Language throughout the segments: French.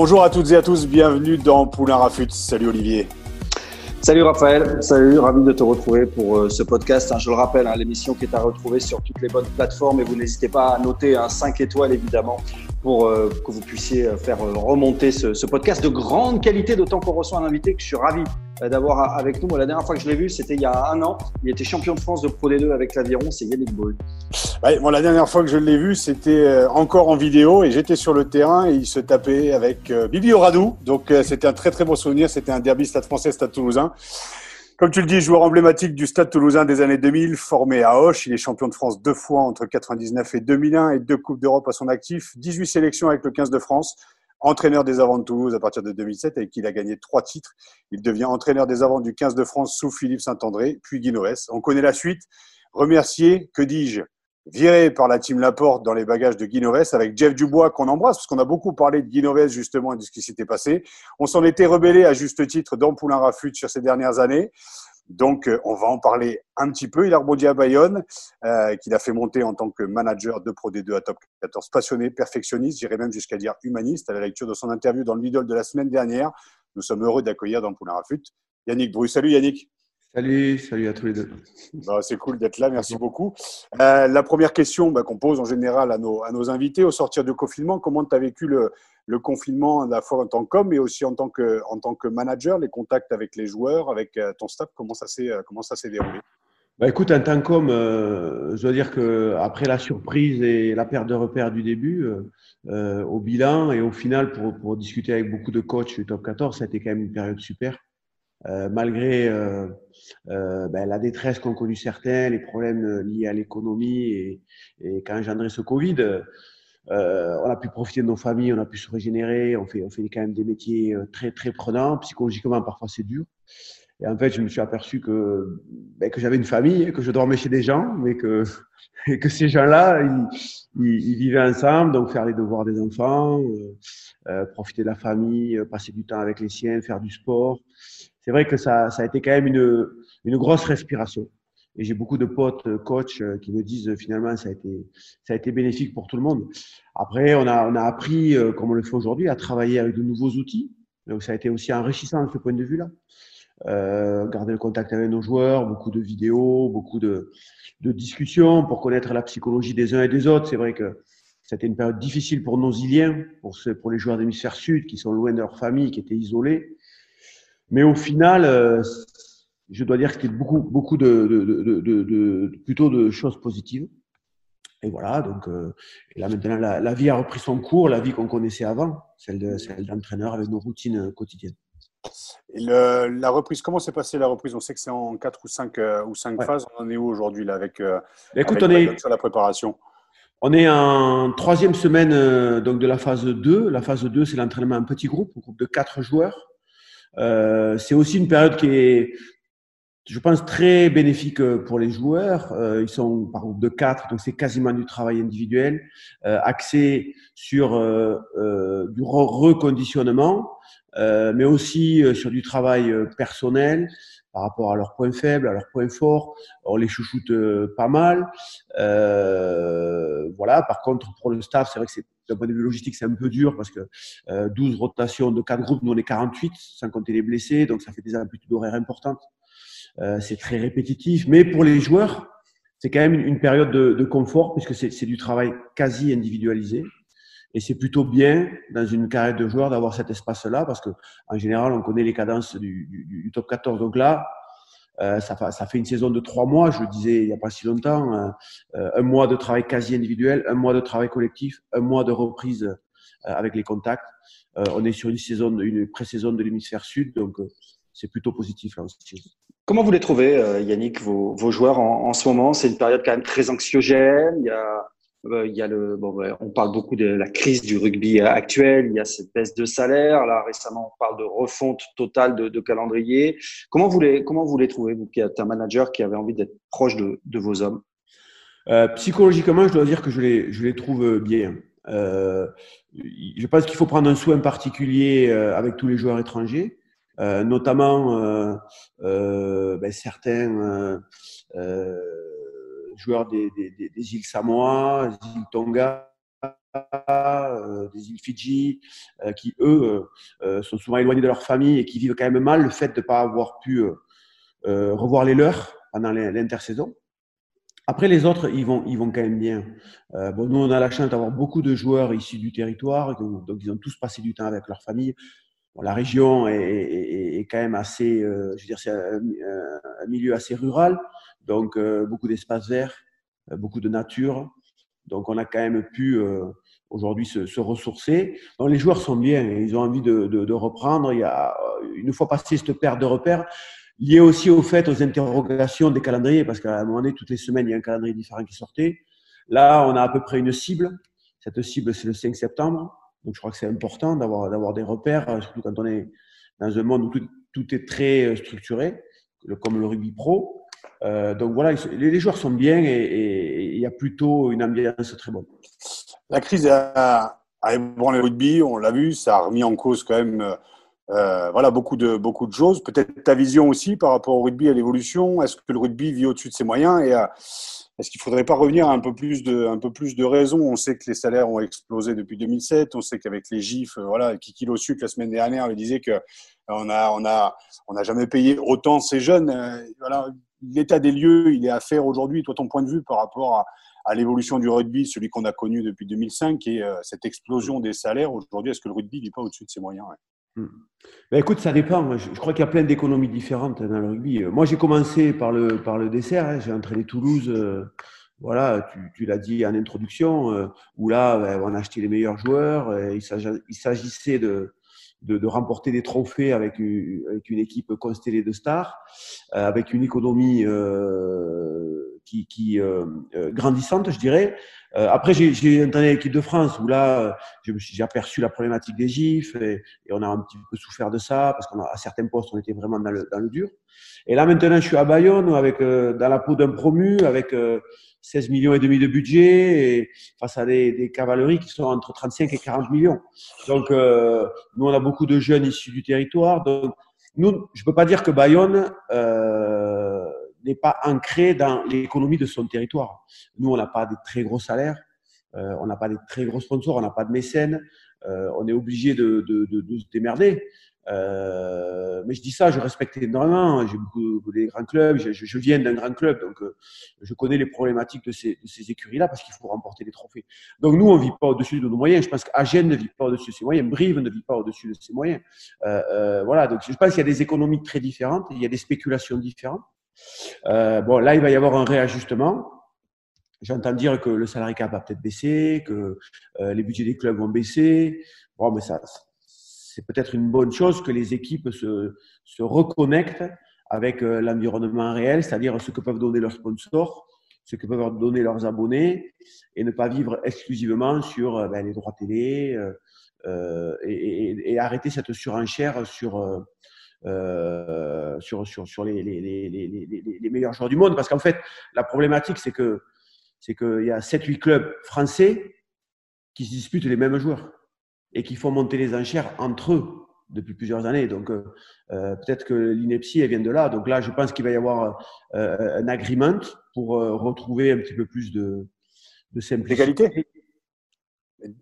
Bonjour à toutes et à tous, bienvenue dans Poulain Rafut. Salut Olivier. Salut Raphaël, salut, ravi de te retrouver pour euh, ce podcast. Hein, je le rappelle, hein, l'émission qui est à retrouver sur toutes les bonnes plateformes et vous n'hésitez pas à noter un 5 étoiles évidemment pour euh, que vous puissiez euh, faire remonter ce, ce podcast de grande qualité, d'autant qu'on reçoit un invité que je suis ravi d'avoir avec nous. Moi, la dernière fois que je l'ai vu, c'était il y a un an. Il était champion de France de Pro D2 avec l'aviron, c'est Yannick Brut. Ouais, moi, la dernière fois que je l'ai vu, c'était encore en vidéo et j'étais sur le terrain et il se tapait avec Bibi Oradou. Donc, c'était un très très beau souvenir. C'était un derby stade français, stade toulousain. Comme tu le dis, joueur emblématique du Stade toulousain des années 2000, formé à Auch. Il est champion de France deux fois entre 99 et 2001 et deux Coupes d'Europe à son actif. 18 sélections avec le 15 de France. Entraîneur des avants de Toulouse à partir de 2007 avec qui il a gagné trois titres. Il devient entraîneur des avants du 15 de France sous Philippe Saint-André, puis Guinoès. On connaît la suite. Remercier, que dis-je, viré par la team Laporte dans les bagages de Guinoves avec Jeff Dubois qu'on embrasse parce qu'on a beaucoup parlé de Guinoves justement et de ce qui s'était passé. On s'en était rebellé à juste titre dans Poulain Rafut sur ces dernières années. Donc, on va en parler un petit peu. Il a rebondi à Bayonne, euh, qu'il a fait monter en tant que manager de Pro D2 à Top 14. Passionné, perfectionniste, j'irais même jusqu'à dire humaniste. À la lecture de son interview dans le Lidl de la semaine dernière, nous sommes heureux d'accueillir dans Poulain Rafut Yannick Bru. Salut Yannick. Salut, salut à tous les deux. Bah, c'est cool d'être là, merci beaucoup. Euh, la première question bah, qu'on pose en général à nos, à nos invités au sortir du confinement, comment tu as vécu le, le, confinement à la fois en tant qu'homme mais aussi en tant que, en tant que manager, les contacts avec les joueurs, avec euh, ton staff, comment ça s'est, euh, comment ça s'est déroulé? Bah, Écoute, en tant qu'homme, euh, je dois dire qu'après la surprise et la perte de repères du début, au bilan et au final, pour, pour discuter avec beaucoup de coachs du top 14, ça a été quand même une période super. Malgré ben, la détresse qu'ont connu certains, les problèmes liés à l'économie et, et qu'a engendré ce Covid, on a pu profiter de nos familles, on a pu se régénérer, on fait, on fait quand même des métiers très très prenants, psychologiquement parfois c'est dur. Et en fait, je me suis aperçu que, ben, que j'avais une famille, que je dormais chez des gens, mais que, et que ces gens-là, ils, ils, vivaient ensemble, donc faire les devoirs des enfants, euh, profiter de la famille, passer du temps avec les siens, faire du sport c'est vrai que ça, ça, a été quand même une, une grosse respiration. Et j'ai beaucoup de potes euh, coachs euh, qui me disent euh, finalement ça a été, ça a été bénéfique pour tout le monde. Après, on a, on a appris, comme on le fait aujourd'hui, à travailler avec de nouveaux outils. Donc ça a été aussi enrichissant de ce point de vue-là. Garder le contact avec nos joueurs, beaucoup de vidéos, beaucoup de, de discussions pour connaître la psychologie des uns et des autres. C'est vrai que c'était une période difficile pour nos Iliens, pour, ceux, pour les joueurs d'hémisphère sud qui sont loin de leur famille, qui étaient isolés. Mais au final, je dois dire qu'il y a beaucoup, beaucoup de, de, de, de, plutôt de choses positives. Et voilà, donc euh, et là maintenant, la, la, vie a repris son cours, la vie qu'on connaissait avant, celle d'entraîneur avec nos routines quotidiennes. Et le, la reprise, comment s'est passée la reprise? On sait que c'est en 4 ou 5, euh, ou cinq phases. On en est où aujourd'hui là avec, euh, Écoute, avec on est, sur la préparation? On est en troisième semaine euh, donc de la phase 2. La phase 2, c'est l'entraînement en petit groupe, un groupe de 4 joueurs. Euh, c'est aussi une période qui est, je pense, très bénéfique euh, pour les joueurs. Euh, ils sont par groupe de quatre, donc c'est quasiment du travail individuel, euh, axé sur euh, euh, du reconditionnement, mais aussi sur du travail personnel par rapport à leurs points faibles, à leurs points forts. On les chouchoute pas mal. voilà. Par contre, pour le staff, c'est vrai que c'est d'un point de vue logistique, c'est un peu dur parce que euh, 12 rotations de 4 groupes, nous on est 48, sans compter les blessés, donc ça fait des amplitudes horaires importantes. Euh, c'est très répétitif, mais pour les joueurs, c'est quand même une, période de, de, confort puisque c'est du travail quasi individualisé. Et c'est plutôt bien dans une carrière de joueur d'avoir cet espace-là parce que en général, on connaît les cadences du, du, du top 14. Donc là, euh, ça, ça, fait une saison de trois mois, je le disais il n'y a pas si longtemps, euh, euh, un mois de travail quasi individuel, un mois de travail collectif, un mois de reprise euh, avec les contacts. on est sur une saison, une pré-saison de l'hémisphère sud, donc c'est plutôt positif là. Comment vous les trouvez, euh, Yannick, vos, joueurs en, ce moment? C'est une période quand même très anxiogène. Il y a, euh, il y a le, bon, on parle beaucoup de la crise du rugby actuel. Il y a cette baisse de salaire. Là, récemment, on parle de refonte totale de, calendrier. Comment vous les, comment vous les trouvez, vous qui êtes un manager qui avait envie d'être proche de, vos hommes? Euh, Psychologiquement, je dois dire que je les, je les trouve bien. je pense qu'il faut prendre un soin particulier avec tous les joueurs étrangers. Euh, notamment euh, euh, ben, certains joueurs des, îles Samoa, des îles Tonga, des îles Fidji, qui eux sont souvent éloignés de leur famille et qui vivent quand même mal le fait de ne pas avoir pu revoir les leurs pendant l'intersaison. Après, les autres, ils vont, ils vont quand même bien. nous, on a la chance d'avoir beaucoup de joueurs issus du territoire, donc, ils ont tous passé du temps avec leur famille la région est, quand même assez, euh, je veux dire, c'est un, milieu assez rural, donc euh, beaucoup d'espaces verts, euh, beaucoup de nature. Donc on a quand même pu aujourd'hui se, ressourcer. Donc les joueurs sont bien, ils ont envie de, reprendre. Il y a une fois passé cette perte de repères, liée aussi au fait aux interrogations des calendriers, parce qu'à un moment donné, toutes les semaines, il y a un calendrier différent qui sortait. Là, on a à peu près une cible. Cette cible, c'est le 5 septembre. Donc, je crois que c'est important d'avoir, d'avoir des repères, euh, surtout quand on est dans un monde où tout, est très euh, structuré, comme le rugby pro. Euh, donc voilà, les, joueurs sont bien et il y a plutôt une ambiance très bonne. La crise a, a ébranlé le rugby, on l'a vu, ça a remis en cause quand même voilà, beaucoup, de, beaucoup de choses. Peut-être ta vision aussi par rapport au rugby, à l'évolution. Est-ce que le rugby vit au-dessus de ses moyens et est-ce qu'il ne faudrait pas revenir à un peu plus de, un On sait que les salaires ont explosé depuis 2007. On sait qu'avec les gifs, euh, voilà, Kiki Lossuc la semaine dernière il disait que euh, on a, jamais payé autant ces jeunes. Euh, l'état des lieux, il est à faire aujourd'hui. Toi, ton point de vue par rapport à, l'évolution du rugby, celui qu'on a connu depuis 2005, et cette explosion des salaires aujourd'hui, est-ce que le rugby n'est pas au-dessus de ses moyens. Ben écoute, ça dépend. Je, crois qu'il y a plein d'économies différentes dans le rugby. Moi, j'ai commencé par le, par le dessert. Hein. J'ai entraîné Toulouse. Euh, voilà, tu, l'as dit en introduction, euh, où là, ben, on a acheté les meilleurs joueurs. il s'agissait de, de, remporter des trophées avec une, équipe constellée de stars, euh, avec une économie qui grandissante, je dirais. Euh, après, j'ai entraîné l'équipe de France où là, j'ai aperçu la problématique des gifs et, on a un petit peu souffert de ça parce qu'à certains postes, on était vraiment dans le, dans le, dur. Et là, maintenant, je suis à Bayonne avec, euh, dans la peau d'un promu avec 16 euh, millions et demi de budget et face à des, des, cavaleries qui sont entre 35 et 40 millions. Donc, nous, on a beaucoup de jeunes issus du territoire. Donc, nous, je peux pas dire que Bayonne n'est pas ancré dans l'économie de son territoire. Nous, on n'a pas de très gros salaires, euh, on n'a pas de très gros sponsors, on n'a pas de mécènes, euh, on est obligé de, de, de, de, se démerder. Euh, mais je dis ça, je respecte énormément. J'ai beaucoup des grands clubs, je, je viens d'un grand club, donc euh, je connais les problématiques de ces, de ces écuries-là parce qu'il faut remporter des trophées. Donc nous, on vit pas au-dessus de nos moyens. Je pense qu'Agen ne vit pas au-dessus de ses moyens, Brive ne vit pas au-dessus de ses moyens. Euh, voilà, donc je pense qu'il y a des économies très différentes, il y a des spéculations différentes. Euh, bon, là, il va y avoir un réajustement. J'entends dire que le salarié cap va peut-être baisser, que euh, les budgets des clubs vont baisser. Bon, mais ça, c'est peut-être une bonne chose que les équipes se, reconnectent avec euh, l'environnement réel, c'est-à-dire ce que peuvent donner leurs sponsors, ce que peuvent donner leurs abonnés, et ne pas vivre exclusivement sur ben, les droits télé et, arrêter cette surenchère sur euh, sur, sur, sur les, les, les, les, meilleurs joueurs du monde. Parce qu'en fait, la problématique, c'est que c'est qu'il y a 7-8 clubs français qui se disputent les mêmes joueurs et qui font monter les enchères entre eux depuis plusieurs années. Donc, euh, euh peut-être que l'ineptie, elle vient de là. Donc là, je pense qu'il va y avoir euh, un agreement pour retrouver un petit peu plus de, de simplicité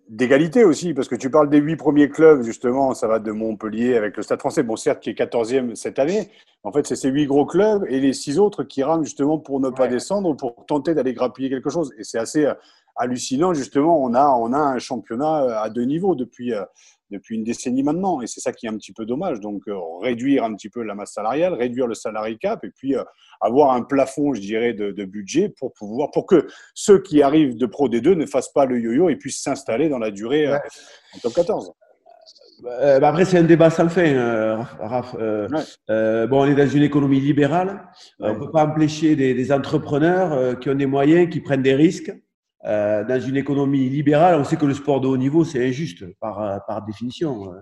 d'égalité aussi, parce que tu parles des huit premiers clubs, justement, ça va de Montpellier avec le Stade français, bon certes qui est 14e cette année, en fait c'est ces huit gros clubs et les six autres qui rament justement pour ne pas descendre, pour tenter d'aller grappiller quelque chose. Et c'est assez euh, hallucinant, justement, on a, on a un championnat euh, à deux niveaux depuis, euh, depuis une décennie maintenant. Et c'est ça qui est un petit peu dommage. Donc, euh, réduire un petit peu la masse salariale, réduire le salarié cap et puis avoir un plafond, je dirais, de, budget pour pouvoir, pour que ceux qui arrivent de Pro D2 ne fassent pas le yo-yo et puissent s'installer dans la durée en top 14. euh, bah, Après, c'est un débat sans fin, euh, Raph. Euh, bon, on est dans une économie libérale. On ne peut pas empêcher des, des entrepreneurs qui ont des moyens, qui prennent des risques. Dans une économie libérale, on sait que le sport de haut niveau, c'est injuste par, par définition.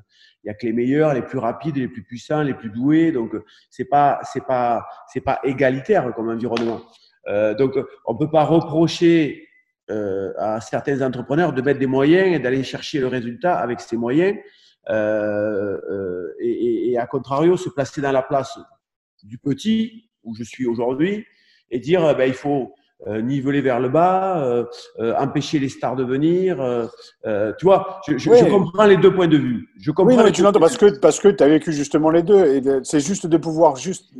Il n'y a que les meilleurs, les plus rapides, les plus puissants, les plus doués. Donc, c'est pas, c'est pas, c'est pas égalitaire comme environnement. donc, on peut pas reprocher euh, à certains entrepreneurs de mettre des moyens et d'aller chercher le résultat avec ces moyens. Euh, euh, et, et, à contrario, se placer dans la place du petit, où je suis aujourd'hui, et dire ben, il faut euh, niveler vers le bas, euh, euh, empêcher les stars de venir. tu vois, je, je, je, comprends les deux points de vue. Je comprends oui, non, mais tu l'entends parce que parce que tu as vécu justement les deux. Et c'est juste de pouvoir juste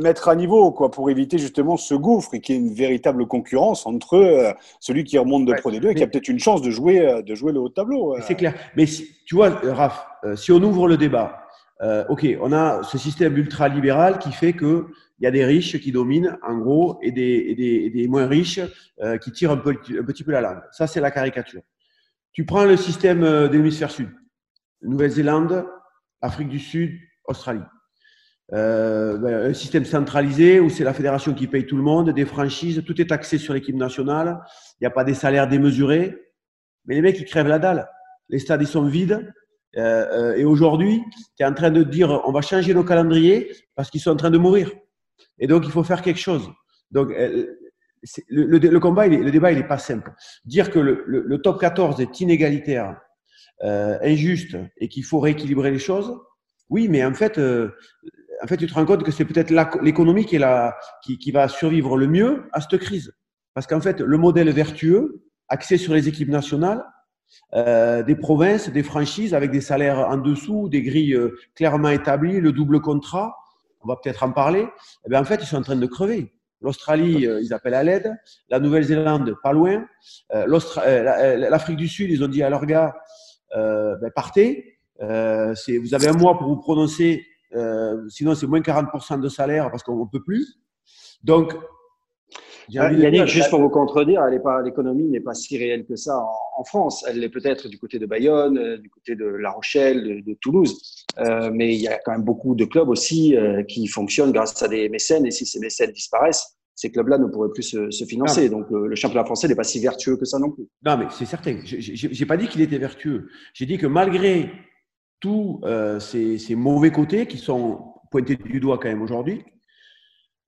mettre à niveau quoi pour éviter justement ce gouffre et qu'il y ait une véritable concurrence entre celui qui remonte de Pro D2 et qui a peut-être une chance de jouer de jouer le haut de tableau. C'est clair. Mais si, tu vois, Raph, si on ouvre le débat, ok, on a ce système ultra libéral qui fait que il y a des riches qui dominent, en gros, et des, moins riches euh, qui tirent un, petit peu la langue. Ça, c'est la caricature. Tu prends le système euh, de l'hémisphère sud, Nouvelle-Zélande, Afrique du Sud, Australie. Euh, ben, un système centralisé où c'est la fédération qui paye tout le monde, des franchises, tout est axé sur l'équipe nationale, il n'y a pas des salaires démesurés, mais les mecs, ils crèvent la dalle. Les stades, ils sont vides. Et aujourd'hui, tu es en train de dire on va changer nos calendriers parce qu'ils sont en train de mourir. Et donc, il faut faire quelque chose. Donc, euh, le, combat, le débat, il n'est pas simple. Dire que le, top 14 est inégalitaire, euh, injuste et qu'il faut rééquilibrer les choses, oui, mais en fait, euh, en fait, tu te rends compte que c'est peut-être l'économie qui, va survivre le mieux à cette crise. Parce qu'en fait, le modèle vertueux, axé sur les équipes nationales, des provinces, des franchises avec des salaires en dessous, des grilles clairement établies, le double contrat, on va peut-être en parler, eh bien, en fait, ils sont en train de crever. L'Australie, euh, ils appellent à l'aide. La Nouvelle-Zélande, pas loin. Euh, euh, L'Afrique du Sud, ils ont dit à leurs gars, ben, partez. vous avez un mois pour vous prononcer, sinon c'est moins 40% de salaire parce qu'on ne peut plus. Donc, ah, Yannick, juste pour vous contredire, l'économie n'est pas si réelle que ça en, France. Elle l'est peut-être du côté de Bayonne, euh, du côté de La Rochelle, de, Toulouse. Euh, mais il y a quand même beaucoup de clubs aussi euh, qui fonctionnent grâce à des mécènes. Et si ces mécènes disparaissent, ces clubs-là ne pourraient plus se, financer. Donc le championnat français n'est pas si vertueux que ça non plus. Non, mais c'est certain. Je n'ai pas dit qu'il était vertueux. J'ai dit que malgré tous ces, ces mauvais côtés qui sont pointés du doigt quand même aujourd'hui, euh,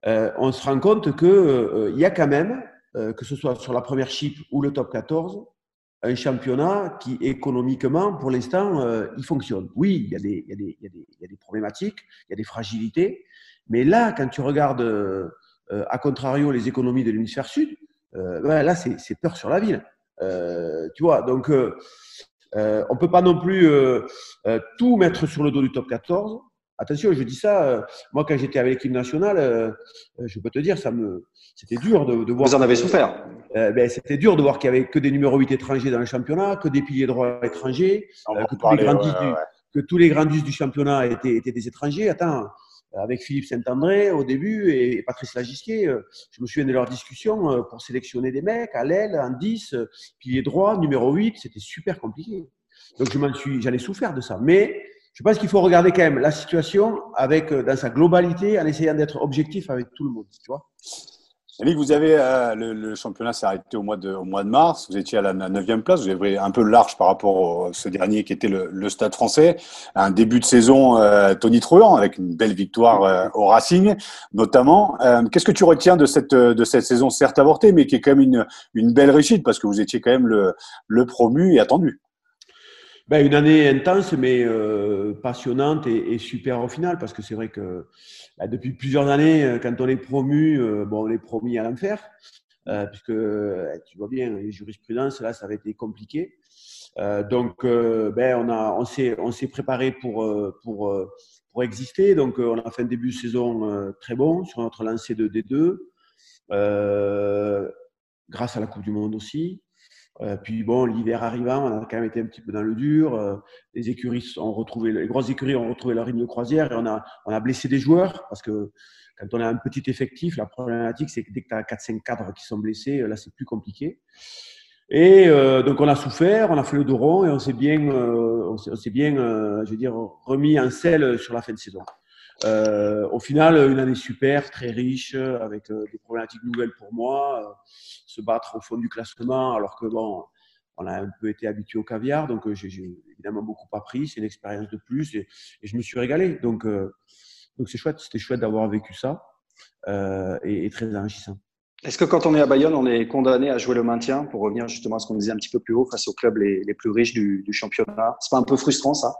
on se rend compte qu'il euh, y a quand même, euh, que ce soit sur la première chip ou le top 14, un championnat qui économiquement, pour l'instant, il fonctionne. Oui, il y, a des, y y a des, problématiques, il y a des fragilités, mais là, quand tu regardes à contrario les économies de l'hémisphère sud, ben là, c'est peur sur la ville. tu vois, donc on peut pas non plus tout mettre sur le dos du top 14. Attention, je dis ça, euh, moi quand j'étais avec l'équipe nationale, euh, euh, je peux te dire, ça me, c'était dur de, de, voir. Vous en avez souffert ben, C'était dur de voir qu'il n'y avait que des numéros 8 étrangers dans le championnat, que des piliers droits étrangers, que, tous les grands du, que tous les grands du championnat étaient, étaient, des étrangers. Attends, avec Philippe Saint-André au début et Patrice Lagisquier, je me souviens de leur discussion pour sélectionner des mecs à l'aile, en 10, pilier droit, numéro 8, c'était super compliqué. Donc je m'en suis, j'en ai souffert de ça. Mais je pense qu'il faut regarder quand même la situation avec, euh, dans sa globalité en essayant d'être objectif avec tout le monde. Tu vois Yannick, vous avez euh, le, championnat s'est arrêté au mois, de, mars. Vous étiez à la neuvième place. Vous avez un peu large par rapport à ce dernier qui était le, Stade Français. Un début de saison euh, Tony Truant avec une belle victoire au Racing, notamment. Qu'est-ce que tu retiens de cette de cette saison certes avortée, mais qui est quand même une, une belle réussite parce que vous étiez quand même le, le promu et attendu? Ben, une année intense, mais euh, passionnante et, super au final, parce que c'est vrai que ben, depuis plusieurs années, euh, quand on est promu, euh, bon, on est promis à l'enfer, puisque tu vois bien, les jurisprudences, là, ça avait été compliqué. donc, ben, on, on s'est préparé pour, pour, pour exister. Donc, on a fait un début de saison très bon sur notre lancée de D2, grâce à la Coupe du Monde aussi. Euh, puis bon, l'hiver arrivant, on a quand même été un petit peu dans le dur. Euh, les écuries ont retrouvé, les grosses écuries ont retrouvé leur rythme de croisière et on a, on a blessé des joueurs parce que quand on a un petit effectif, la problématique c'est que dès que tu as 4-5 cadres qui sont blessés, là c'est plus compliqué. Et donc on a souffert, on a fait le dos et on s'est bien, on s'est bien, je veux dire, remis en selle sur la fin de saison. Euh, au final, une année super, très riche, avec euh, des problématiques nouvelles pour moi. Euh, se battre au fond du classement, alors que bon, on a un peu été habitué au caviar, donc j'ai évidemment beaucoup appris. C'est une expérience de plus et, je me suis régalé. Donc, donc c'est chouette, c'était chouette d'avoir vécu ça et, très enrichissant. Est-ce que quand on est à Bayonne, on est condamné à jouer le maintien pour revenir justement à ce qu'on disait un petit peu plus haut face aux clubs les, plus riches du championnat? C'est pas un peu frustrant ça?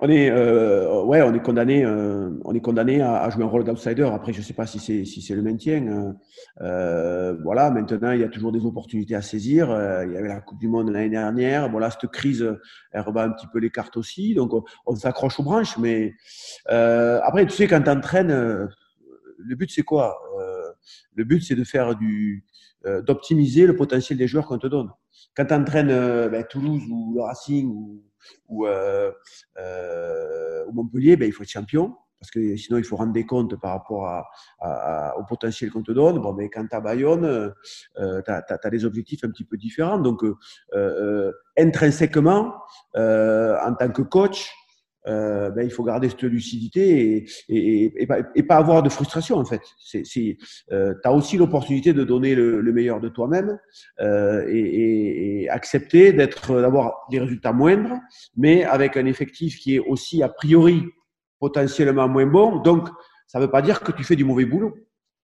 On est, euh, ouais, on est condamné, euh, on est condamné à, jouer un rôle d'outsider. Après, je ne sais pas si c'est si c'est le maintien. Hein. Euh, voilà, maintenant il y a toujours des opportunités à saisir. il y avait la Coupe du Monde l'année dernière. Bon là, cette crise, elle rebat un petit peu les cartes aussi. Donc on, s'accroche aux branches. Mais après, tu sais, quand tu entraînes, le but c'est quoi Le but c'est de faire du, d'optimiser le potentiel des joueurs qu'on te donne. Quand tu entraînes ben, Toulouse ou le Racing ou ou, euh, euh, au Montpellier, ben, il faut être champion parce que sinon il faut rendre des comptes par rapport au potentiel qu'on te donne. Mais quand tu as Bayonne, euh, tu as, des objectifs un petit peu différents. Donc, intrinsèquement, en tant que coach, euh, ben, il faut garder cette lucidité et, et, et, pas, avoir de frustration en fait. C'est, euh, tu as aussi l'opportunité de donner le, meilleur de toi-même euh, et, accepter d'être, d'avoir des résultats moindres, mais avec un effectif qui est aussi a priori potentiellement moins bon. Donc, ça ne veut pas dire que tu fais du mauvais boulot.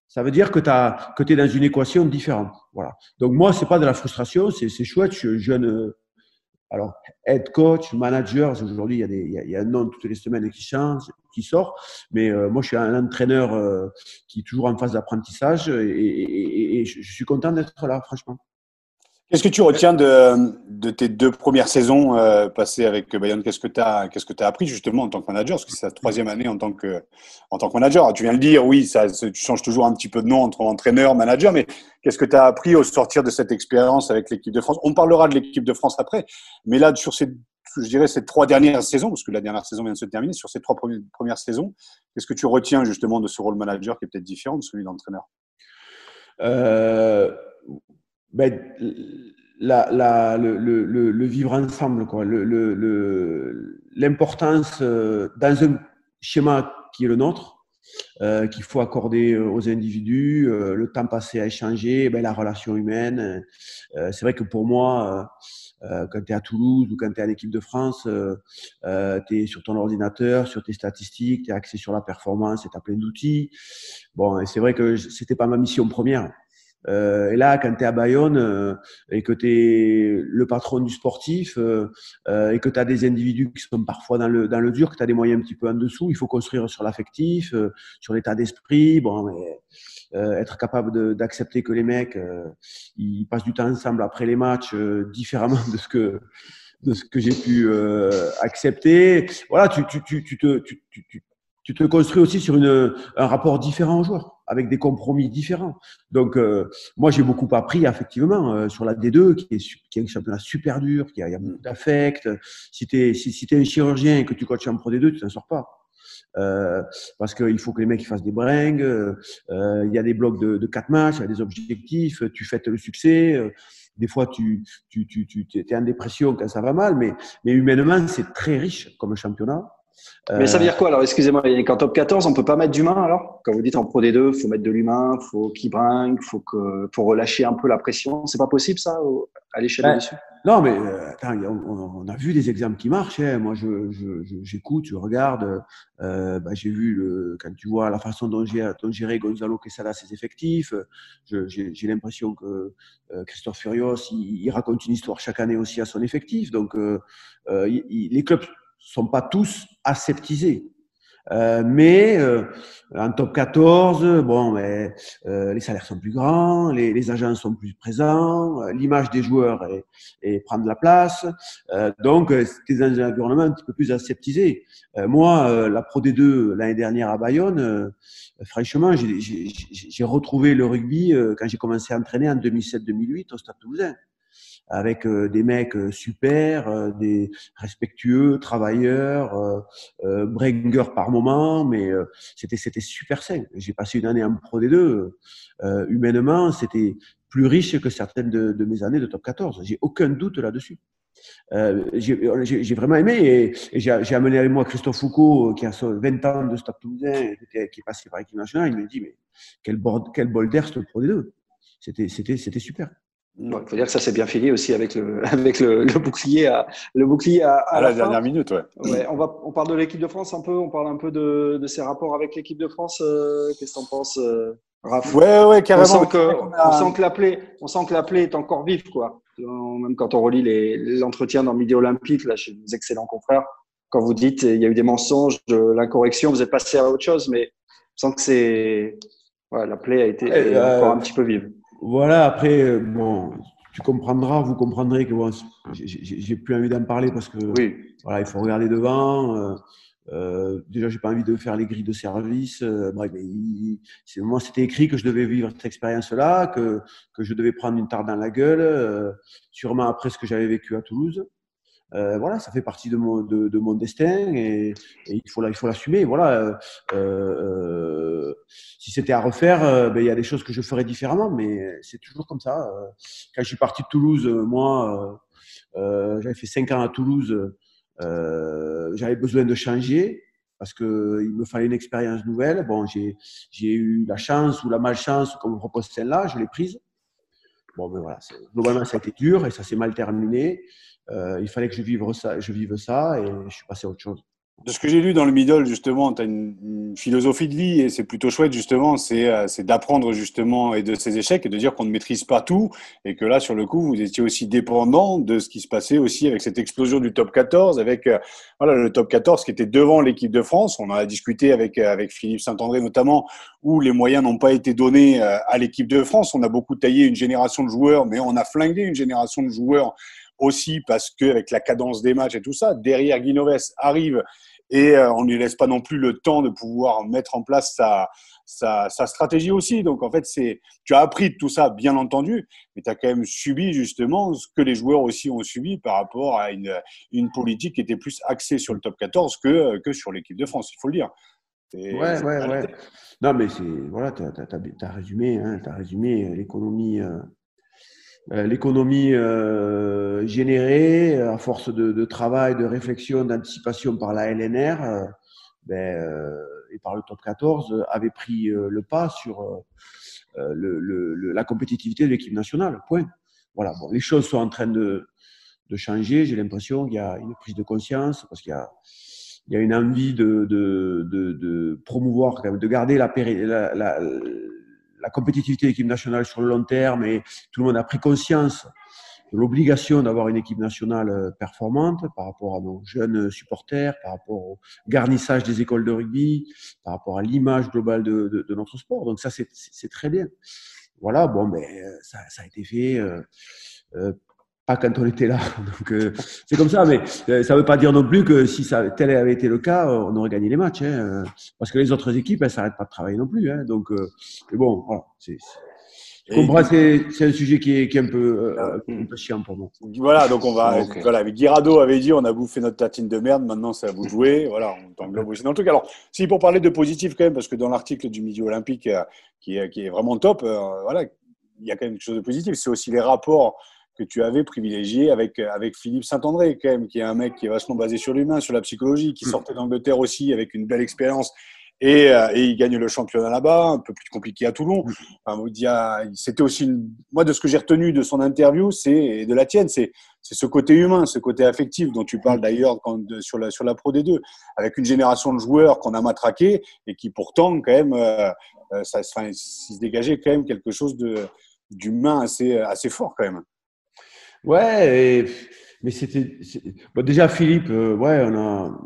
Ça veut dire que tu es dans une équation différente. Voilà. Donc moi, c'est pas de la frustration, c'est, chouette. Je suis jeune alors, head coach, manager, aujourd'hui, il y, a des, il, y a, un nom toutes les semaines qui change, qui sort. Mais euh, moi, je suis un entraîneur euh, qui est toujours en phase d'apprentissage et, et, je suis content d'être là, franchement. Qu'est-ce que tu retiens de, tes deux premières saisons euh, passées avec Bayonne Qu'est-ce que tu as, que appris justement en tant que manager? Parce que c'est ta troisième année en tant que, en tant que manager. Tu viens de le dire, oui, ça, tu changes toujours un petit peu de nom entre entraîneur, manager, mais qu'est-ce que tu as appris au sortir de cette expérience avec l'équipe de France? On parlera de l'équipe de France après, mais là, sur ces, je dirais, ces trois dernières saisons, parce que la dernière saison vient de se terminer, sur ces trois premières saisons, qu'est-ce que tu retiens justement de ce rôle manager qui est peut-être différent de celui d'entraîneur? Euh ben, la, la, le, le, le, vivre ensemble, quoi. L'importance euh, dans un schéma qui est le nôtre, euh, qu'il faut accorder euh, aux individus, euh, le temps passé à échanger, ben, la relation humaine. Euh, c'est vrai que pour moi, quand tu es à Toulouse ou quand tu es à l'équipe de France, tu es sur ton ordinateur, sur tes statistiques, tu es axé sur la performance et tu as plein d'outils. Bon, c'est vrai que c'était pas ma mission première. Euh, et là, quand tu es à Bayonne euh, et que tu es le patron du sportif euh, et que tu as des individus qui sont parfois dans le, dans le dur, que tu as des moyens un petit peu en dessous, il faut construire sur l'affectif, sur l'état d'esprit. Bon, mais, être capable d'accepter que les mecs ils passent du temps ensemble après les matchs différemment de ce que de ce que j'ai pu accepter. Voilà, tu, tu, tu, te, tu, tu te construis aussi sur une, un rapport différent aux joueurs, avec des compromis différents. Donc, euh, moi, j'ai beaucoup appris, effectivement, euh, sur la D2, qui est, qui est un championnat super dur, qui a, il y a beaucoup d'affect. Si tu es, si, si es un chirurgien et que tu coaches en Pro D2, tu t'en sors pas. Euh, parce qu'il faut que les mecs fassent des bringues, euh, il y a des blocs de, de quatre matchs, il y a des objectifs, tu fêtes le succès. des fois, tu, tu, tu, tu es en dépression quand ça va mal, mais, mais humainement, c'est très riche comme championnat. Mais ça veut dire quoi alors Excusez-moi, qu'en top 14, on peut pas mettre d'humain alors? Quand vous dites en Pro D2, faut mettre de l'humain, faut qu'il bringue, faut que pour relâcher un peu la pression. C'est pas possible ça à l'échelle ben, dessus Non, mais euh, attends, on, a vu des exemples qui marchent. Hein. Moi, je, j'écoute, je, regarde. Euh, bah, j'ai vu le, quand tu vois la façon dont, gérait Gonzalo Quesada ses effectifs. j'ai, l'impression que euh, Christophe Furios, il, raconte une histoire chaque année aussi à son effectif. Donc, les clubs sont pas tous aseptisés. Euh, mais euh, en top 14, bon, mais, euh, les salaires sont plus grands, les, les agents sont plus présents, euh, l'image des joueurs est, est, prend de la place. Euh, donc, c'était dans un environnement un petit peu plus aseptisé. moi, la Pro D2 l'année dernière à Bayonne, franchement, j'ai retrouvé le rugby quand j'ai commencé à entraîner en 2007-2008 au Stade Toulousain avec euh, des mecs euh, super, euh, des respectueux, travailleurs, euh, par moment, mais c'était c'était super sain. J'ai passé une année en pro des deux. humainement, c'était plus riche que certaines de, mes années de top 14. J'ai aucun doute là-dessus. J'ai vraiment aimé et, j'ai amené avec moi Christophe Foucault qui a 20 ans de Stade Toulousain qui est passé par l'équipe nationale. Il me dit mais quel, bol d'air ce Pro D2. C'était c'était super. Il faut dire que ça s'est bien fini aussi avec le, avec le, le bouclier à, le bouclier à, à, la, dernière minute. Ouais. ouais. on, va, on parle de l'équipe de France un peu, on parle un peu de, de ses rapports avec l'équipe de France. Euh, qu'est-ce que tu en penses, euh, Raph? Ouais, ouais, carrément. On sent que, on, sent que l'appelé, on sent que l'appelé est encore vif, quoi. Même quand on relit l'entretien dans Midi Olympique, là, chez nos excellents confrères, quand vous dites il y a eu des mensonges, de l'incorrection, vous êtes passé à autre chose, mais on sent que c'est, ouais, l'appelé a été euh, encore un petit peu vive. Voilà, après, euh, bon, tu comprendras, vous comprendrez que bon, j'ai plus envie d'en parler parce que oui. voilà, il faut regarder devant. Euh, euh, déjà, j'ai pas envie de faire les grilles de service. Euh, bref, mais moi, c'était écrit que je devais vivre cette expérience-là, que, que je devais prendre une tarte dans la gueule, euh, sûrement après ce que j'avais vécu à Toulouse. Euh, voilà, ça fait partie de mon, de, de mon destin et, il faut l'assumer. Voilà, euh, euh, si c'était à refaire, ben, il y a des choses que je ferais différemment, mais c'est toujours comme ça. Quand je suis parti de Toulouse, moi, j'avais fait cinq ans à Toulouse, j'avais besoin de changer parce que il me fallait une expérience nouvelle. Bon, j'ai eu la chance ou la malchance qu'on me propose celle-là, je l'ai prise. Bon, mais voilà, globalement, ça a été dur et ça s'est mal terminé. Euh, il fallait que je vive ça, je vive ça et je suis passé à autre chose de ce que j'ai lu dans le middle, justement, tu as une, philosophie de vie et c'est plutôt chouette, justement, euh, c'est d'apprendre justement et de ses échecs et de dire qu'on ne maîtrise pas tout et que là, sur le coup, vous étiez aussi dépendant de ce qui se passait aussi avec cette explosion du top 14, avec euh, voilà, le top 14 qui était devant l'équipe de France. On en a discuté avec, euh, avec Philippe Saint-André notamment, où les moyens n'ont pas été donnés à l'équipe de France. On a beaucoup taillé une génération de joueurs, mais on a flingué une génération de joueurs aussi parce que avec la cadence des matchs et tout ça, derrière Guinoves arrive et euh, on ne lui laisse pas non plus le temps de pouvoir mettre en place sa, sa, sa stratégie aussi. Donc en fait, c'est tu as appris de tout ça, bien entendu, mais tu as quand même subi justement ce que les joueurs aussi ont subi par rapport à une, une politique qui était plus axée sur le top 14 que, que sur l'équipe de France, il faut le dire. Ouais, ouais, ouais. Non, mais c'est voilà, tu as, as, as, résumé, hein, as résumé l'économie. Euh, euh, l'économie euh, générée à force de, de travail, de réflexion, d'anticipation par la LNR euh, ben, euh, et par le top 14 avait pris le pas sur le, le, la compétitivité de l'équipe nationale. Point. Voilà. Bon, les choses sont en train de, de changer. J'ai l'impression qu'il y a une prise de conscience parce qu'il y a il y a une envie de, de, de, de promouvoir, de garder la, la, la, la compétitivité de l'équipe nationale sur le long terme et tout le monde a pris conscience de l'obligation d'avoir une équipe nationale euh, performante par rapport à nos jeunes supporters, par rapport au garnissage des écoles de rugby, par rapport à l'image globale de, notre sport. Donc ça, c'est très bien. Voilà, bon, mais ben, ça, ça a été fait euh, euh, quand on était là. Donc euh, c'est comme ça, mais euh, ça ne veut pas dire non plus que si ça, tel avait été le cas, euh, on aurait gagné les matchs. Hein, parce que les autres équipes, elles ne s'arrêtent pas de travailler non plus. Hein, donc, mais bon, voilà. C'est, c'est un sujet qui est, qui est un, peu, un, peu, chiant pour moi. Voilà, donc on va. Okay. Voilà, Guirado avait dit on a bouffé notre tartine de merde, maintenant c'est à vous de jouer. Voilà, on t'englobe aussi dans le truc. Alors, si pour parler de positif quand même, parce que dans l'article du Midi Olympique, qui, est, qui est vraiment top, voilà, il y a quand même quelque chose de positif. C'est aussi les rapports que tu avais privilégié avec, avec Philippe Saint-André, quand même, qui est un mec qui est vachement basé sur l'humain, sur la psychologie, qui mm. sortait d'Angleterre aussi avec une belle expérience. Et, euh, et, il gagne le championnat là-bas, un peu plus compliqué à Toulon. Mm. Enfin, c'était aussi une... moi de ce que j'ai retenu de son interview, c'est et de la tienne, c'est c'est ce côté humain, ce côté affectif dont tu parles d'ailleurs sur la sur la Pro D2, avec une génération de joueurs qu'on a matraqué et qui pourtant quand même euh, euh ça, enfin, se dégageait quand même quelque chose de d'humain assez assez fort quand même. Ouais, mais c'était bon, déjà Philippe. Euh, ouais, on a.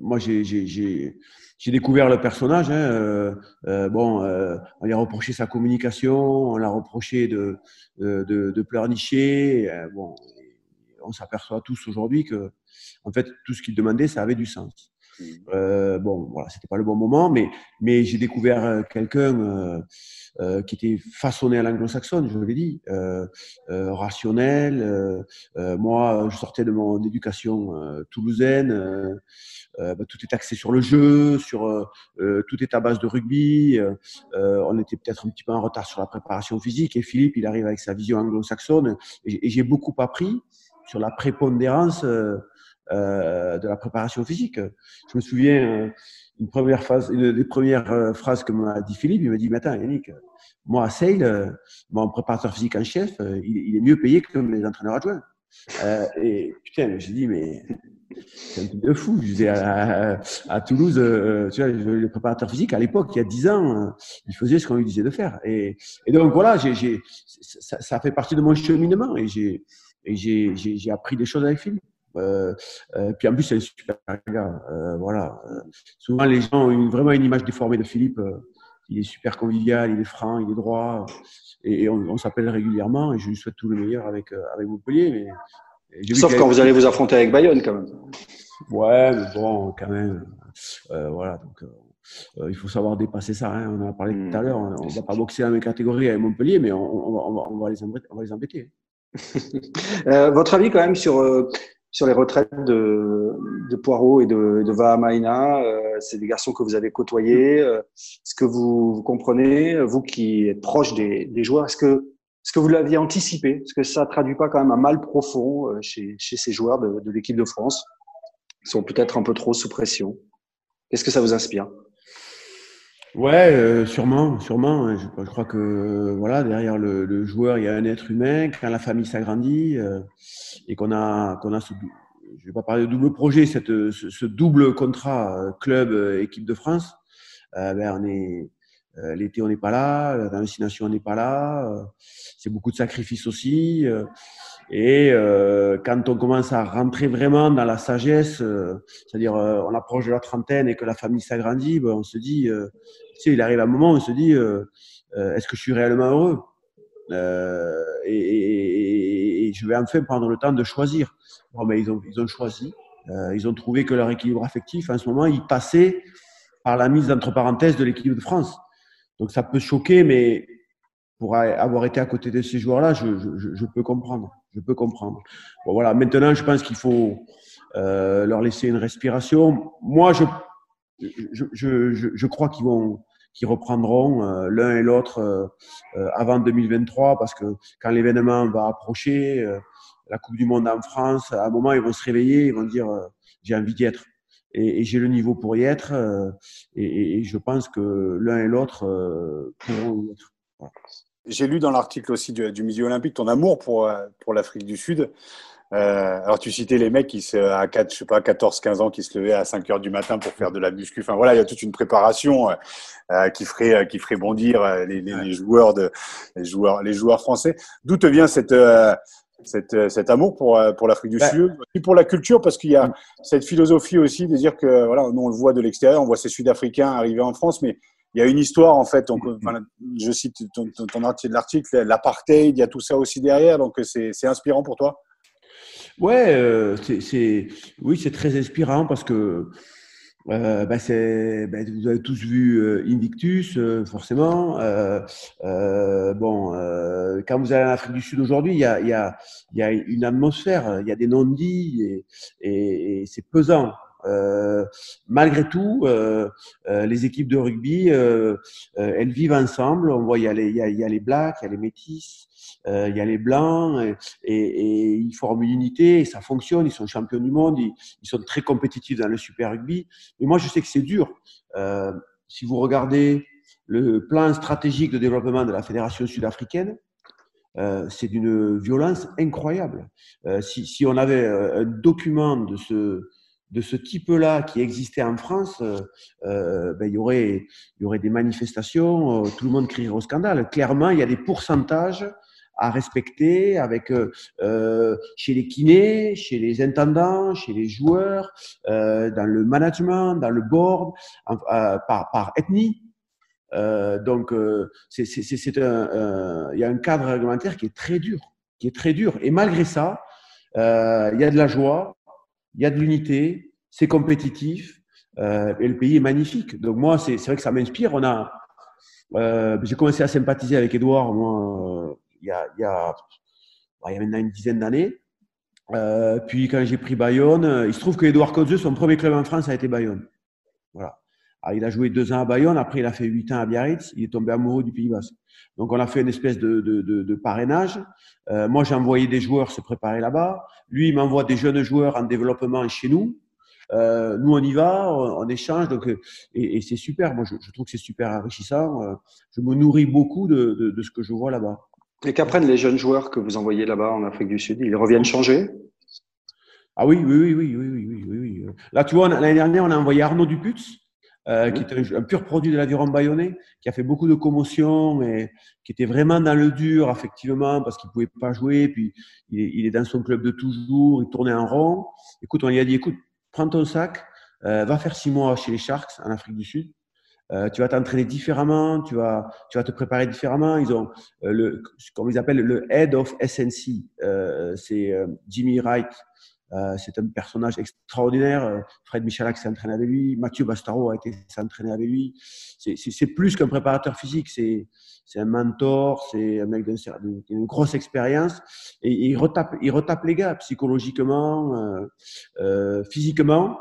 Moi, j'ai j'ai découvert le personnage. Hein, euh, euh, bon, euh, on lui a reproché sa communication, on l'a reproché de de, de, de pleurnicher. bon, on s'aperçoit tous aujourd'hui que, en fait, tout ce qu'il demandait, ça avait du sens. Euh, bon, voilà, c'était pas le bon moment, mais, mais j'ai découvert euh, quelqu'un euh, euh, qui était façonné à l'anglo-saxonne, je l'ai dit, euh, rationnel. moi, je sortais de mon éducation toulousaine. Bah, tout est axé sur le jeu, sur tout est à base de rugby. on était peut-être un petit peu en retard sur la préparation physique. Et Philippe, il arrive avec sa vision anglo-saxonne. Et, et j'ai beaucoup appris sur la prépondérance euh, de la préparation physique. Je me souviens, euh, une première phase, une des premières euh, phrases que m'a dit Philippe, il m'a dit, mais attends Yannick, moi à Sale, mon préparateur physique en chef, il, est mieux payé que les entraîneurs adjoints. et putain, j'ai dit, mais c'est un truc de fou. Je disais à, à, Toulouse, tu vois, le préparateur physique, à l'époque, il y a 10 ans, il faisait ce qu'on lui disait de faire. Et, donc voilà, ça, ça, fait partie de mon cheminement et j'ai appris des choses avec Philippe. Euh, euh, puis en plus, c'est un super gars. Euh, voilà. souvent, les gens ont une, vraiment une image déformée de Philippe. il est super convivial, il est franc, il est droit. Et, on, s'appelle régulièrement. Et je lui souhaite tout le meilleur avec, avec Montpellier. Mais, Sauf quand vous allez vous affronter avec Bayonne, quand même. Ouais, mais bon, quand même. voilà. Donc, il faut savoir dépasser ça. Hein. On en a parlé tout à hmm. l'heure. On ne va pas boxer dans mes catégories avec Montpellier, mais on, on, va, on va, les embêter. On va les embêter. votre avis quand même sur sur les retraites de, de Poirot et de, de Vahamaina. Euh, c'est des garçons que vous avez côtoyés. Euh, est-ce que vous, vous, comprenez, vous qui êtes proche des, des joueurs, est-ce que, est-ce que vous l'aviez anticipé? Est-ce que ça traduit pas quand même un mal profond euh, chez, chez ces joueurs de, de l'équipe de France? Ils sont peut-être un peu trop sous pression. Qu'est-ce que ça vous inspire? Ouais, euh, sûrement, sûrement. Je, crois que voilà, derrière le, le, joueur, il y a un être humain. Quand la famille s'agrandit euh, et qu'on a, qu'on a ce, je vais pas parler de double projet, cette, ce, ce double contrat euh, club équipe de France. ben on est l'été, on n'est pas là, la destination, on n'est pas là. c'est beaucoup de sacrifices aussi. Et euh, quand on commence à rentrer vraiment dans la sagesse, euh, c'est-à-dire euh, on approche de la trentaine et que la famille s'agrandit, ben, on se dit, tu sais, il arrive un moment où on se dit, est-ce que je suis réellement heureux? Et, et, et, je vais enfin prendre le temps de choisir. Bon, mais ils ont, ils ont choisi. ils ont trouvé que leur équilibre affectif, en ce moment, il passait par la mise entre parenthèses de l'équipe de France. Donc ça peut choquer, mais pour avoir été à côté de ces joueurs-là, je, je, je peux comprendre je peux comprendre. Bon, voilà. Maintenant, je pense qu'il faut euh, leur laisser une respiration. Moi, je, je, je, je crois qu'ils vont, qu'ils reprendront euh, l'un et l'autre euh, euh avant 2023 parce que quand l'événement va approcher, euh, la Coupe du Monde en France, à un moment, ils vont se réveiller, ils vont dire euh, j'ai envie d'y être. Et, et j'ai le niveau pour y être. Et, et, je pense que l'un et l'autre pourront y être. Voilà. J'ai lu dans l'article aussi du, du Midi Olympique ton amour pour, euh, pour l'Afrique du Sud. Euh, alors tu citais les mecs qui se, à 4, je sais pas 14 15 ans qui se levaient à 5 heures du matin pour faire de la muscu. Enfin voilà, il y a toute une préparation euh, euh qui ferait euh, qui ferait bondir les, les, les, joueurs de les joueurs les joueurs français. D'où te vient cette cette, cet amour pour, pour l'Afrique du Sud, et pour la culture, parce qu'il y a cette philosophie aussi de dire que, voilà, nous on le voit de l'extérieur, on voit ces Sud-Africains arriver en France, mais il y a une histoire en fait. Donc, je cite ton, ton, ton l'article, l'apartheid, il y a tout ça aussi derrière. Donc, c'est inspirant pour toi? Ouais, euh, c'est oui, c'est très inspirant parce que euh, bah bah, vous avez tous vu euh, Invictus, euh, forcément. Euh, euh, bon, quand vous allez en Afrique du Sud aujourd'hui, il y a, y, a, y a une atmosphère, il y a des non-dits et, et, et c'est pesant. Euh, malgré tout, euh, euh, les équipes de rugby, elles vivent ensemble. On voit il y a les, y a, les blacks, il y a les métis, il y a les blancs, et, ils forment une unité, et ça fonctionne. Ils sont champions du monde, ils, sont très compétitifs dans le super rugby. Mais moi, je sais que c'est dur. si vous regardez le plan stratégique de développement de la fédération sud-africaine, c'est d'une violence incroyable. Si, on avait un document de ce, de ce type-là qui existait en France, euh, euh, ben, il, y aurait, y aurait des manifestations, euh, tout le monde crierait au scandale. Clairement, il y a des pourcentages à respecter avec euh, chez les kinés, chez les intendants, chez les joueurs, euh, dans le management, dans le board, euh, par, par ethnie. donc, c'est, c'est un, il y a un cadre réglementaire qui est très dur, qui est très dur. Et malgré ça, il y a de la joie, il y a de l'unité, c'est compétitif. Euh, et le pays est magnifique. Donc moi, c'est vrai que ça m'inspire. On a, euh, j'ai commencé à sympathiser avec Edouard, moi, euh, il, y a, il, y a, il y a maintenant une dizaine d'années. Euh, puis quand j'ai pris Bayonne, il se trouve que Edouard Codzeux, son premier club en France a été Bayonne. Voilà. Alors, il a joué deux ans à Bayonne, après il a fait huit ans à Biarritz, il est tombé amoureux du Pays Basque. Donc on a fait une espèce de, de, de, de parrainage. Euh, moi j'ai envoyé des joueurs se préparer là-bas. Lui il m'envoie des jeunes joueurs en développement chez nous. Euh, nous, on y va, on, échange, donc, euh, et, et c'est super. Moi, je, je trouve que c'est super enrichissant. Euh, je me nourris beaucoup de, de, de ce que je vois là-bas. Et qu'apprennent les jeunes joueurs que vous envoyez là-bas en Afrique du Sud? Ils reviennent changer? Ah oui, oui, oui, oui, oui, oui, oui, oui. Là, tu vois, l'année dernière, on a envoyé Arnaud Duputz, euh, mmh. qui est un, pur produit de l'aviron bayonnais, qui a fait beaucoup de commotion et qui était vraiment dans le dur, effectivement, parce qu'il pouvait pas jouer. Puis il est, il est, dans son club de toujours, il tournait en rond. Écoute, on lui a dit, écoute, prends ton sac, euh, va faire six mois chez les Sharks en Afrique du Sud. Euh, tu vas t'entraîner différemment, tu vas, tu vas te préparer différemment. Ils ont euh, le, comme ils appellent le head of SNC, euh, c'est Jimmy Wright. Euh, c'est un personnage extraordinaire. Fred Michalak s'est entraîné avec lui. Mathieu Bastaro a été s'entraîner avec lui. C'est plus qu'un préparateur physique. C'est un mentor. C'est un mec d'une grosse expérience. Et, il retape, il retape les gars psychologiquement, physiquement.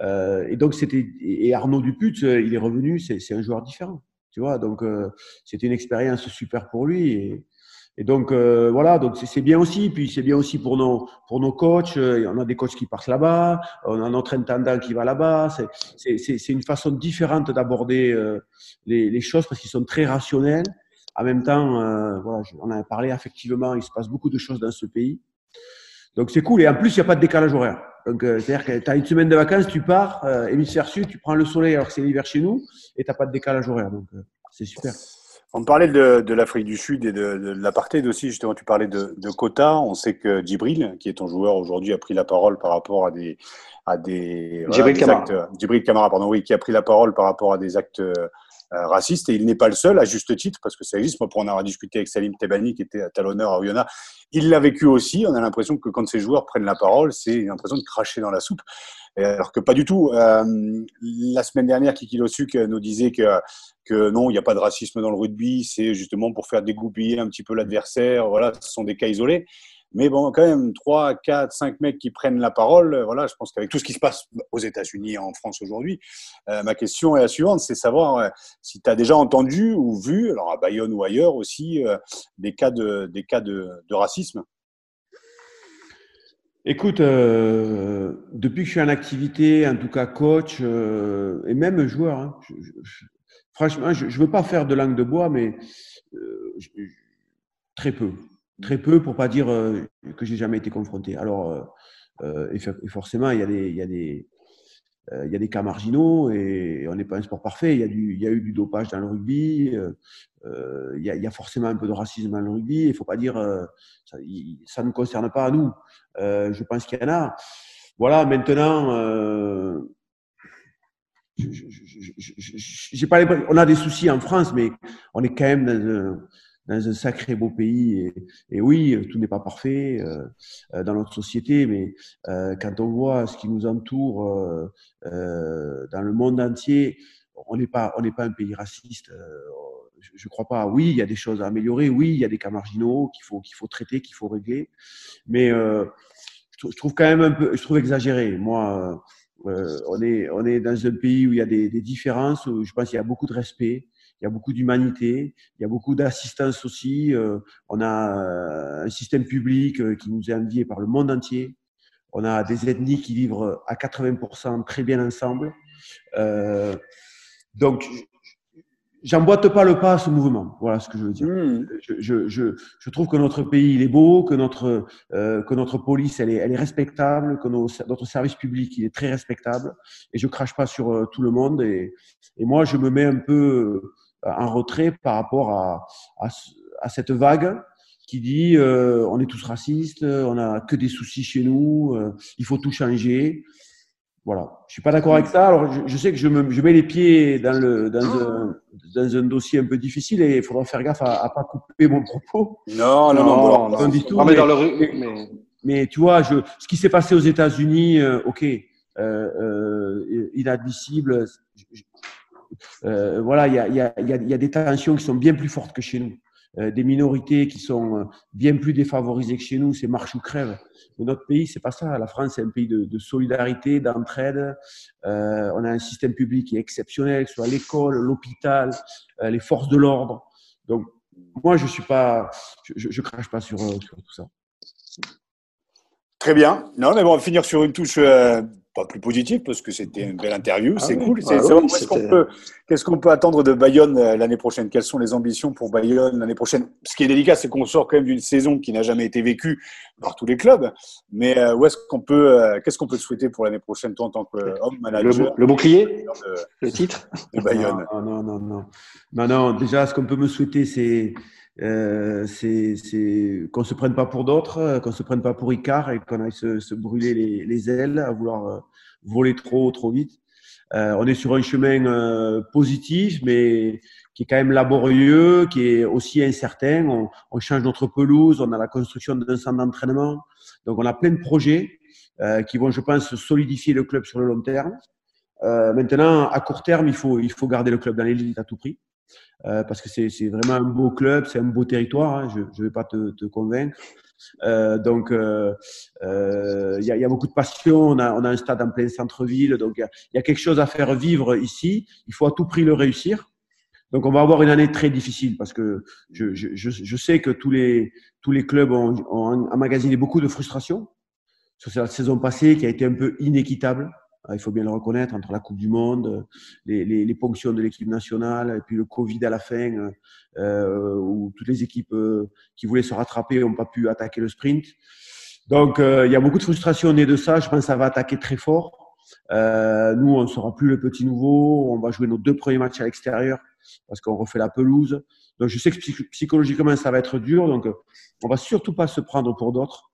Euh, et donc c'était et Arnaud Duput, il est revenu, c'est un joueur différent, tu vois? Donc euh, c'était une expérience super pour lui et, et donc euh, voilà, donc c'est bien aussi. Puis c'est bien aussi pour nos pour nos coachs. On a des coachs qui partent là-bas, on a notre intendant qui va là-bas. C'est une façon différente d'aborder euh, les, les, choses parce qu'ils sont très rationnels. En même temps, euh, voilà, on en a parlé effectivement, il se passe beaucoup de choses dans ce pays. Donc c'est cool. Et en plus, il n'y a pas de décalage horaire. Donc, euh, c'est-à-dire que tu as une semaine de vacances, tu pars, euh, hémisphère sud, tu prends le soleil alors que c'est l'hiver chez nous, et tu n'as pas de décalage horaire. Donc, euh, c'est super. On parlait de, de l'Afrique du Sud et de, de l'apartheid aussi. Justement, tu parlais de, de quotas. On sait que Djibril, qui est ton joueur aujourd'hui, a pris la parole par rapport à des, à des, Djibril Camara. actes. Djibril Camara, pardon, oui, qui a pris la parole par rapport à des actes euh, racistes. Et il n'est pas le seul, à juste titre, parce que ça existe. Moi, pour en avoir discuté avec Salim Tebani, qui était à talonneur à Oyonnax, il l'a vécu aussi. On a l'impression que quand ces joueurs prennent la parole, c'est l'impression de cracher dans la soupe. Alors que pas du tout. Euh, la semaine dernière, Kiki Losuk nous disait que, que non, il n'y a pas de racisme dans le rugby, c'est justement pour faire dégoupiller un petit peu l'adversaire. Voilà, ce sont des cas isolés. Mais bon, quand même, 3, 4, 5 mecs qui prennent la parole, voilà, je pense qu'avec tout ce qui se passe aux États-Unis et en France aujourd'hui, euh, ma question est la suivante, c'est savoir euh, si tu as déjà entendu ou vu, alors à Bayonne ou ailleurs aussi, euh, des cas de, des cas de, racisme? Écoute, euh, depuis que je suis en activité, en tout cas coach euh, et même joueur, hein, franchement, je ne veux pas faire de langue de bois, mais euh, très peu. Très peu pour pas dire euh, que j'ai jamais été confronté. Alors, euh, et, et, forcément, il y a des, il y a des, il y a des cas marginaux et on n'est pas un sport parfait. Il y, a du, il y a eu du dopage dans le rugby. Euh, il, y a, il, y a, forcément un peu de racisme dans le rugby. Il faut pas dire euh, ça, ça ne concerne pas à nous. Euh, je pense qu'il y en a. Voilà, maintenant, euh, je, je, je, pas on a des soucis en France, mais on est quand même dans un, dans un sacré beau pays. Et, oui, tout n'est pas parfait euh, dans notre société, mais euh, quand on voit ce qui nous entoure euh, dans le monde entier, on n'est pas, on n'est pas un pays raciste. je ne crois pas. Oui, il y a des choses à améliorer. Oui, il y a des cas marginaux qu'il faut, qu'il faut traiter, qu'il faut régler. Mais je trouve quand même un peu, je trouve exagéré. Moi, euh, on est, on est dans un pays où il y a des, des différences, où je pense qu'il y a beaucoup de respect, il y a beaucoup d'humanité, il y a beaucoup d'assistance aussi. Euh, on a un système public euh, qui nous est envié par le monde entier. On a des ethnies qui vivent à 80% très bien ensemble. Euh, donc, j'emboîte pas le pas à ce mouvement. Voilà ce que je veux dire. Mmh. Je, je, je, je, trouve que notre pays il est beau, que notre euh, que notre police elle est elle est respectable, que nos, notre service public il est très respectable. Et je crache pas sur euh, tout le monde. Et, et moi je me mets un peu euh, en retrait par rapport à à, à cette vague qui dit euh, on est tous racistes, on a que des soucis chez nous, euh, il faut tout changer. Voilà. Je suis pas d'accord avec ça. Alors, je, je, sais que je, me, je mets les pieds dans, le, dans, un, dans un dossier un peu difficile et il faudra faire gaffe à, à pas couper mon propos. Non, non, non. non, non, non, tout, mais, mais, mais, mais, tu vois, je, ce qui s'est passé aux États-Unis, euh, ok, inadmissible. Voilà, il y a, des tensions qui sont bien plus fortes que chez nous. Euh, des minorités qui sont euh, bien plus défavorisées que chez nous, c'est marche ou crève. Notre pays, c'est pas ça. La France, c'est un pays de, solidarité, d'entraide. Euh, on a un système public qui est exceptionnel, que ce soit l'école, l'hôpital, les forces de l'ordre. Donc, moi, je suis pas, je, crache pas sur, tout ça. Très bien. Non, mais on va finir sur une touche pas plus positif parce que c'était une belle interview, ah c'est cool. Ah qu'est-ce qu'on peut, attendre de Bayonne euh, l'année prochaine? Quelles sont les ambitions pour Bayonne l'année prochaine? Ce qui est délicat, c'est qu'on sort quand même d'une saison qui n'a jamais été vécue par tous les clubs. Mais euh, où est-ce qu'on peut, euh, qu'est-ce qu'on peut souhaiter pour l'année prochaine, toi en tant qu'homme manager Le, bouclier, le titre? de Bayonne? Non, non, non, non. Non, non. Déjà, ce qu'on peut me souhaiter, c'est euh, c'est qu'on se prenne pas pour d'autres, qu'on se prenne pas pour Icare et qu'on aille se, se brûler les, les, ailes à vouloir euh, voler trop trop vite. Euh, on est sur un chemin euh, positif, mais qui est quand même laborieux, qui est aussi incertain. On, on change notre pelouse, on a la construction d'un centre d'entraînement, donc on a plein de projets euh, qui vont, je pense, solidifier le club sur le long terme. maintenant, à court terme, il faut il faut garder le club dans l'élite à tout prix. Euh, parce que c'est vraiment un beau club, c'est un beau territoire, hein, je ne vais pas te, convaincre. Euh, donc, euh, il y, a, beaucoup de passion, on a, un stade en plein centre-ville, donc il y, a quelque chose à faire vivre ici, il faut à tout prix le réussir. Donc on va avoir une année très difficile parce que je, sais que tous les, clubs ont, ont emmagasiné beaucoup de frustration sur cette saison passée qui a été un peu inéquitable. Ah, il faut bien le reconnaître, entre la Coupe du Monde, les, les, les ponctions de l'équipe nationale, et puis le Covid à la fin, euh, où toutes les équipes euh, qui voulaient se rattraper n'ont pas pu attaquer le sprint. Donc, euh, il y a beaucoup de frustration née de ça. Je pense que ça va attaquer très fort. Euh, nous, on ne sera plus le petit nouveau. On va jouer nos deux premiers matchs à l'extérieur parce qu'on refait la pelouse. Donc, je sais que psychologiquement, ça va être dur. Donc, on va surtout pas se prendre pour d'autres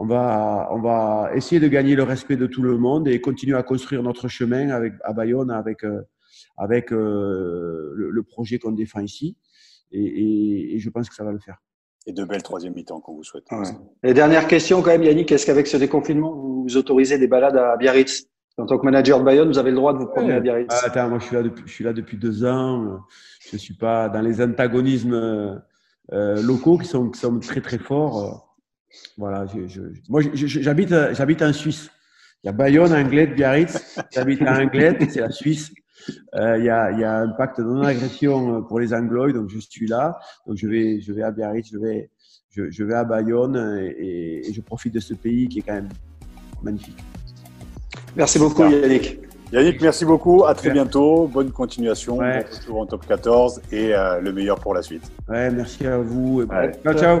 on va, on va essayer de gagner le respect de tout le monde et continuer à construire notre chemin avec, à Bayonne avec, euh, avec euh, le, projet qu'on défend ici. Et, je pense que ça va le faire. Et de belles troisième mi-temps qu'on vous souhaite. Et dernière question quand même, Yannick, est-ce qu'avec ce déconfinement, vous autorisez des balades à Biarritz? En tant que manager de Bayonne, vous avez le droit de vous promener à Biarritz. Ah, attends, moi je suis là depuis, je suis là depuis deux ans. Je ne suis pas dans les antagonismes euh, locaux qui sont, qui sont très très forts. Voilà, je, je, moi j'habite, j'habite en Suisse. Il y a Bayonne, Anglette, Biarritz. J'habite à Anglette, c'est la Suisse. Euh, il, y a, il y a un pacte de non-agression pour les Angloïdes, donc je suis là. Donc je vais, je vais à Biarritz, je vais, je, je vais à Bayonne et, et, je profite de ce pays qui est quand même magnifique. Merci beaucoup Yannick. Yannick, merci beaucoup. À très bientôt. Bonne continuation. Ouais. Bon en top 14 et euh, le meilleur pour la suite. Ouais, merci à vous. Ouais. Ciao, ciao.